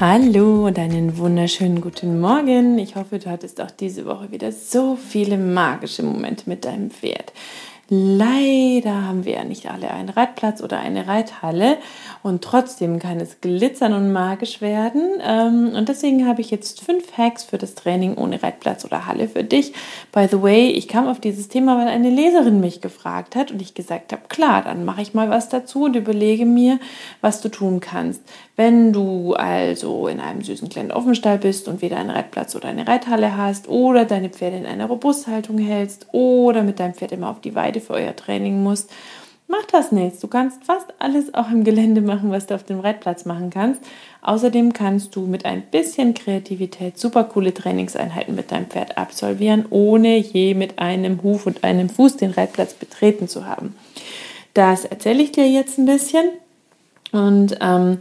Hallo und einen wunderschönen guten Morgen. Ich hoffe, du hattest auch diese Woche wieder so viele magische Momente mit deinem Pferd. Leider haben wir ja nicht alle einen Reitplatz oder eine Reithalle und trotzdem kann es glitzern und magisch werden. Ähm, und deswegen habe ich jetzt fünf Hacks für das Training ohne Reitplatz oder Halle für dich. By the way, ich kam auf dieses Thema, weil eine Leserin mich gefragt hat und ich gesagt habe, klar, dann mache ich mal was dazu und überlege mir, was du tun kannst. Wenn du also in einem süßen kleinen Offenstall bist und weder einen Reitplatz oder eine Reithalle hast oder deine Pferde in einer Robusthaltung hältst oder mit deinem Pferd immer auf die Weide für euer Training musst, Mach das nicht. Du kannst fast alles auch im Gelände machen, was du auf dem Reitplatz machen kannst. Außerdem kannst du mit ein bisschen Kreativität super coole Trainingseinheiten mit deinem Pferd absolvieren, ohne je mit einem Huf und einem Fuß den Reitplatz betreten zu haben. Das erzähle ich dir jetzt ein bisschen und ähm,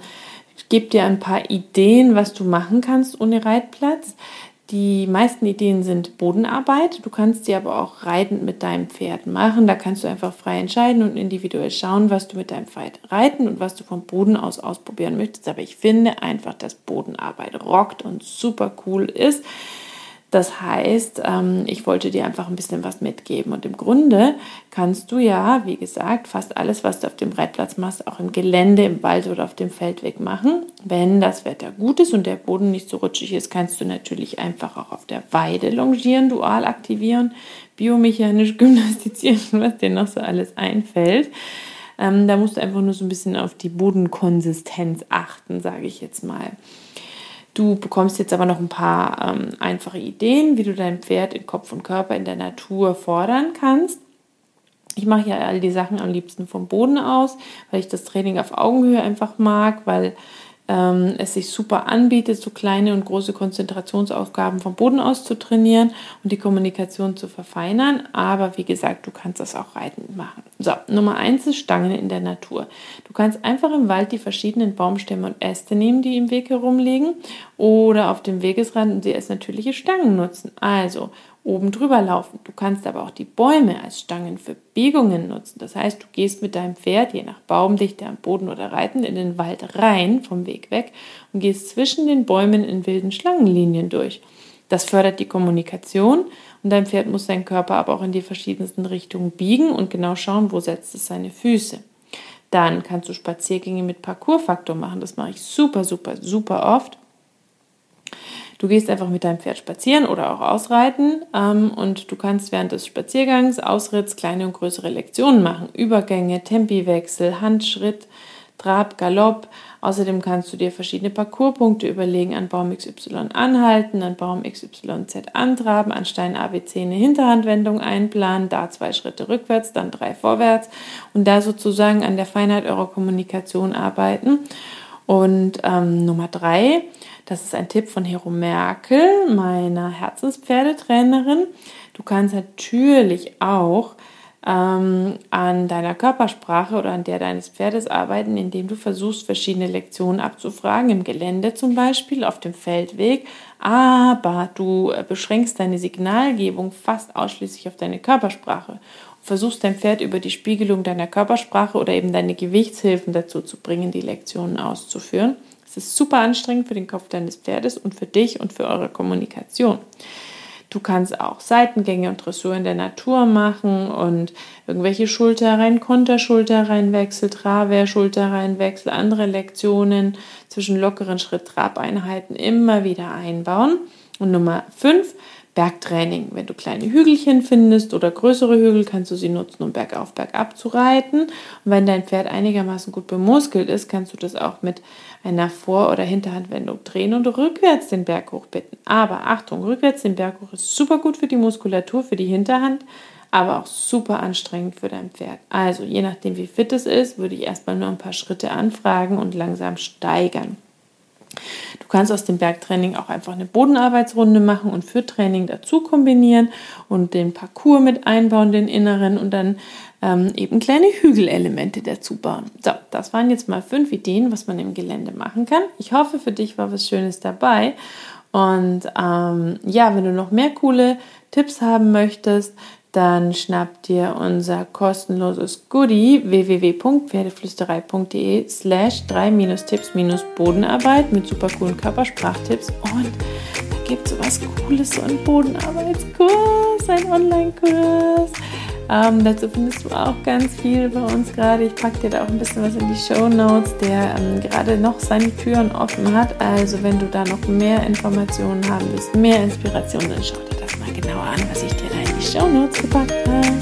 gebe dir ein paar Ideen, was du machen kannst ohne Reitplatz. Die meisten Ideen sind Bodenarbeit. Du kannst sie aber auch reitend mit deinem Pferd machen. Da kannst du einfach frei entscheiden und individuell schauen, was du mit deinem Pferd reiten und was du vom Boden aus ausprobieren möchtest. Aber ich finde einfach, dass Bodenarbeit rockt und super cool ist. Das heißt, ähm, ich wollte dir einfach ein bisschen was mitgeben. Und im Grunde kannst du ja, wie gesagt, fast alles, was du auf dem Reitplatz machst, auch im Gelände, im Wald oder auf dem Feldweg machen. Wenn das Wetter gut ist und der Boden nicht so rutschig ist, kannst du natürlich einfach auch auf der Weide longieren, dual aktivieren, biomechanisch gymnastizieren, was dir noch so alles einfällt. Ähm, da musst du einfach nur so ein bisschen auf die Bodenkonsistenz achten, sage ich jetzt mal. Du bekommst jetzt aber noch ein paar ähm, einfache Ideen, wie du dein Pferd in Kopf und Körper in der Natur fordern kannst. Ich mache ja all die Sachen am liebsten vom Boden aus, weil ich das Training auf Augenhöhe einfach mag, weil ähm, es sich super anbietet, so kleine und große Konzentrationsaufgaben vom Boden aus zu trainieren und die Kommunikation zu verfeinern. Aber wie gesagt, du kannst das auch reitend machen. So, Nummer eins ist Stangen in der Natur. Du kannst einfach im Wald die verschiedenen Baumstämme und Äste nehmen, die im Weg herumliegen oder auf dem Wegesrand und sie als natürliche Stangen nutzen. Also oben drüber laufen. Du kannst aber auch die Bäume als Stangen für Biegungen nutzen. Das heißt, du gehst mit deinem Pferd, je nach Baumdichte am Boden oder Reiten, in den Wald rein, vom Weg weg, und gehst zwischen den Bäumen in wilden Schlangenlinien durch. Das fördert die Kommunikation und dein Pferd muss seinen Körper aber auch in die verschiedensten Richtungen biegen und genau schauen, wo setzt es seine Füße. Dann kannst du Spaziergänge mit Parcoursfaktor machen. Das mache ich super, super, super oft. Du gehst einfach mit deinem Pferd spazieren oder auch ausreiten ähm, und du kannst während des Spaziergangs, Ausritts kleine und größere Lektionen machen. Übergänge, Tempiwechsel, Handschritt, Trab, Galopp. Außerdem kannst du dir verschiedene Parcourspunkte überlegen, an Baum XY anhalten, an Baum XYZ antraben, an Stein ABC eine Hinterhandwendung einplanen, da zwei Schritte rückwärts, dann drei vorwärts und da sozusagen an der Feinheit eurer Kommunikation arbeiten. Und ähm, Nummer drei, das ist ein Tipp von Hero Merkel, meiner Herzenspferdetrainerin. Du kannst natürlich auch ähm, an deiner Körpersprache oder an der deines Pferdes arbeiten, indem du versuchst, verschiedene Lektionen abzufragen, im Gelände zum Beispiel, auf dem Feldweg, aber du beschränkst deine Signalgebung fast ausschließlich auf deine Körpersprache versuchst dein Pferd über die Spiegelung deiner Körpersprache oder eben deine Gewichtshilfen dazu zu bringen, die Lektionen auszuführen. Es ist super anstrengend für den Kopf deines Pferdes und für dich und für eure Kommunikation. Du kannst auch Seitengänge und Dressur in der Natur machen und irgendwelche Schulterreihen, Konterschulterreihenwechsel, Traver, Schulterreihenwechsel, andere Lektionen zwischen lockeren Schritt-Trab-Einheiten immer wieder einbauen. Und Nummer 5, Bergtraining. Wenn du kleine Hügelchen findest oder größere Hügel, kannst du sie nutzen, um bergauf, bergab zu reiten. Und wenn dein Pferd einigermaßen gut bemuskelt ist, kannst du das auch mit einer Vor- oder Hinterhandwendung drehen und rückwärts den Berg hochbitten. Aber Achtung, rückwärts den Berg hoch ist super gut für die Muskulatur, für die Hinterhand, aber auch super anstrengend für dein Pferd. Also je nachdem, wie fit es ist, würde ich erstmal nur ein paar Schritte anfragen und langsam steigern. Du kannst aus dem Bergtraining auch einfach eine Bodenarbeitsrunde machen und für Training dazu kombinieren und den Parcours mit einbauen, den inneren und dann ähm, eben kleine Hügelelemente dazu bauen. So, das waren jetzt mal fünf Ideen, was man im Gelände machen kann. Ich hoffe, für dich war was Schönes dabei. Und ähm, ja, wenn du noch mehr coole Tipps haben möchtest, dann schnapp dir unser kostenloses Goodie www.pferdeflüsterei.de slash 3-Tipps-Bodenarbeit mit super coolen Körpersprachtipps und da gibt es was Cooles, so einen Bodenarbeitskurs, ein Online-Kurs. Ähm, dazu findest du auch ganz viel bei uns gerade. Ich packe dir da auch ein bisschen was in die Show Notes, der ähm, gerade noch seine Türen offen hat. Also wenn du da noch mehr Informationen haben willst, mehr Inspiration, dann schau dir das mal genauer an, was ich dir da Show Notes gepackt habe.